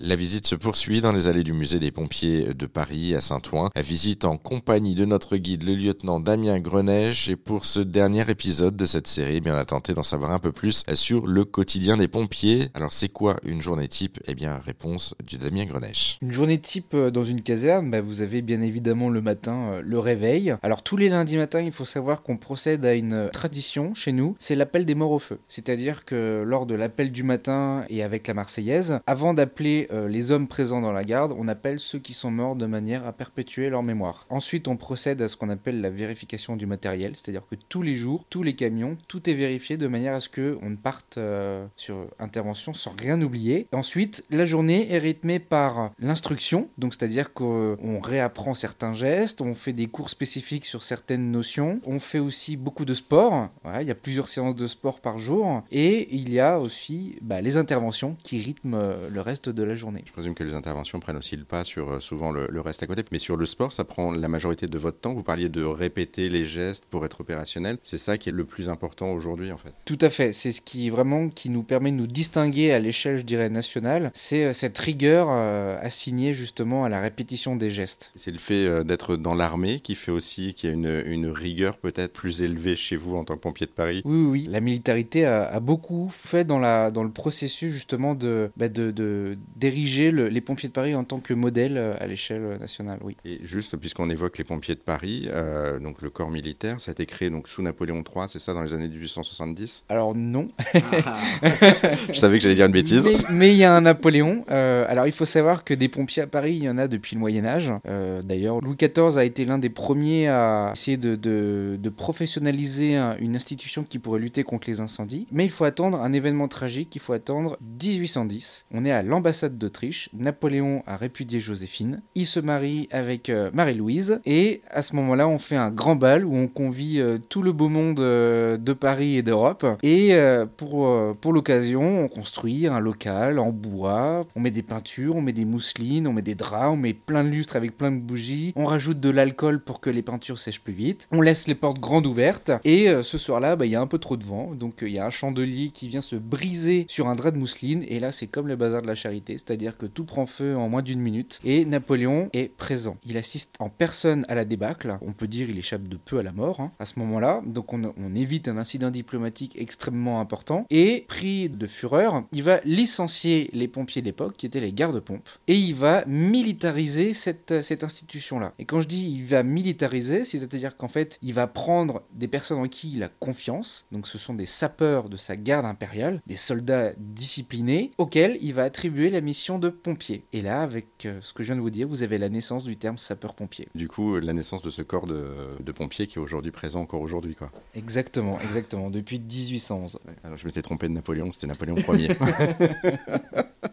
La visite se poursuit dans les allées du musée des pompiers de Paris à Saint-Ouen. La visite en compagnie de notre guide, le lieutenant Damien Greneche. Et pour ce dernier épisode de cette série, eh on a tenté d'en savoir un peu plus sur le quotidien des pompiers. Alors, c'est quoi une journée type? Eh bien, réponse du Damien Greneche. Une journée type euh, dans une caserne, bah, vous avez bien évidemment le matin euh, le réveil. Alors, tous les lundis matins, il faut savoir qu'on procède à une euh, tradition chez nous, c'est l'appel des morts au feu. C'est-à-dire que lors de l'appel du matin et avec la Marseillaise, avant d'appeler euh, les hommes présents dans la garde, on appelle ceux qui sont morts de manière à perpétuer leur mémoire. Ensuite, on procède à ce qu'on appelle la vérification du matériel, c'est-à-dire que tous les jours, tous les camions, tout est vérifié de manière à ce qu'on ne parte euh, sur intervention sans rien oublier. Ensuite, la journée est rythmée par l'instruction, donc c'est-à-dire qu'on réapprend certains gestes, on fait des cours spécifiques sur certaines notions, on fait aussi beaucoup de sport, il y a plusieurs séances de sport par jour, et il y a aussi bah, les interventions qui rythment euh, le reste de la journée. Je présume que les interventions prennent aussi le pas sur euh, souvent le, reste à côté. Mais sur le sport, ça prend la majorité de votre temps. Vous parliez de répéter les gestes pour être opérationnel. C'est ça qui est le plus important aujourd'hui, en fait. Tout à fait. C'est ce qui vraiment qui nous permet de nous distinguer à l'échelle, je dirais, nationale. C'est euh, cette rigueur euh, assignée justement à la répétition des gestes. C'est le fait d'être dans l'armée qui fait aussi qu'il y a une, une rigueur peut-être plus élevée chez vous en tant que pompier de Paris. Oui, oui. La militarité a, beaucoup fait dans, la, dans le processus justement de, bah, de, de d'ériger les pompiers de Paris en tant que modèle euh, à l'échelle nationale, oui. Et juste, puisqu'on évoque les pompiers de Paris, euh, donc le corps militaire, ça a été créé donc sous Napoléon III, c'est ça, dans les années 1870 Alors non. Je savais que j'allais dire une bêtise. Mais il y a un Napoléon. Euh, alors il faut savoir que des pompiers à Paris, il y en a depuis le Moyen Âge. D'ailleurs, Louis XIV a été l'un des premiers à essayer de, de professionnaliser une institution qui pourrait lutter contre les incendies. Mais il faut attendre un événement tragique, il faut attendre 1810. On est à l'ambassade d'Autriche. Napoléon a répudié Joséphine. Il se marie avec euh, Marie-Louise. Et à ce moment-là, on fait un grand bal où on convie euh, tout le beau monde euh, de Paris et d'Europe. Et pour, pour l'occasion, on construit un local en bois. On met des peintures, on met des mousselines, on met des draps, on met plein de lustres avec plein de bougies. On rajoute de l'alcool pour que les peintures sèchent plus vite. On laisse les portes grandes ouvertes. Et ce soir-là, bah, il y a un peu trop de vent. Donc il y a un chandelier qui vient se briser sur un drap de mousseline. Et là, c'est comme le bazar de la charité c'est-à-dire que tout prend feu en moins d'une minute, et Napoléon est présent. Il assiste en personne à la débâcle, on peut dire il échappe de peu à la mort hein, à ce moment-là, donc on, évite un incident diplomatique extrêmement important, et pris de fureur, il va licencier les pompiers de l'époque, qui étaient les gardes-pompes, et il va militariser cette, cette institution-là. Et quand je dis il va militariser, c'est-à-dire qu'en fait, il va prendre des personnes en qui il a confiance, donc ce sont des sapeurs de sa garde impériale, des soldats disciplinés, auxquels il va attribuer la mission de pompier. Et là, avec euh, ce que je viens de vous dire, vous avez la naissance du terme sapeur-pompier. Du coup, la naissance de ce corps de, de pompier qui est aujourd'hui présent encore aujourd'hui, quoi. Exactement, exactement, depuis 1811. Alors je m'étais trompé de Napoléon, c'était Napoléon Ier.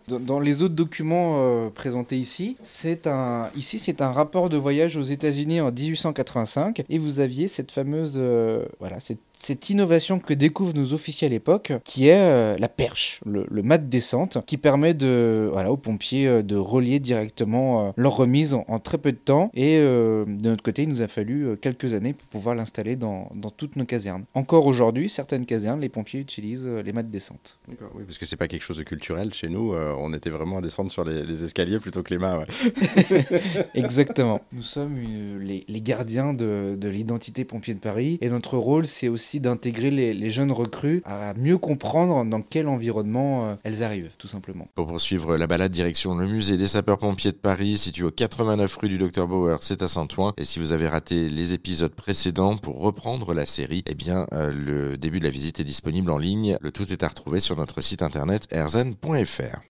Dans les autres documents euh, présentés ici, c'est un ici c'est un rapport de voyage aux États-Unis en 1885 et vous aviez cette fameuse euh, voilà cette cette innovation que découvrent nos officiers à l'époque, qui est euh, la perche, le, mat de descente, qui permet de, voilà, aux pompiers euh, de relier directement euh, leur remise en, très peu de temps. Et de notre côté, il nous a fallu quelques années pour pouvoir l'installer dans, dans, toutes nos casernes. Encore aujourd'hui, certaines casernes, les pompiers utilisent les mâts de descente. D'accord, oui, parce que c'est pas quelque chose de culturel chez nous. on était vraiment à descendre sur les, escaliers plutôt que les mains. Exactement. Nous sommes les, les, gardiens de, de l'identité pompier de Paris, et notre rôle, c'est aussi d'intégrer les, jeunes recrues à mieux comprendre dans quel environnement euh, elles arrivent, tout simplement. Pour poursuivre la balade direction le musée des sapeurs-pompiers de Paris, situé au 89 rue du Docteur Bauer, c'est à Saint-Ouen. Et si vous avez raté les épisodes précédents pour reprendre la série, eh bien, euh, le début de la visite est disponible en ligne. Le tout est à retrouver sur notre site internet erzen.fr.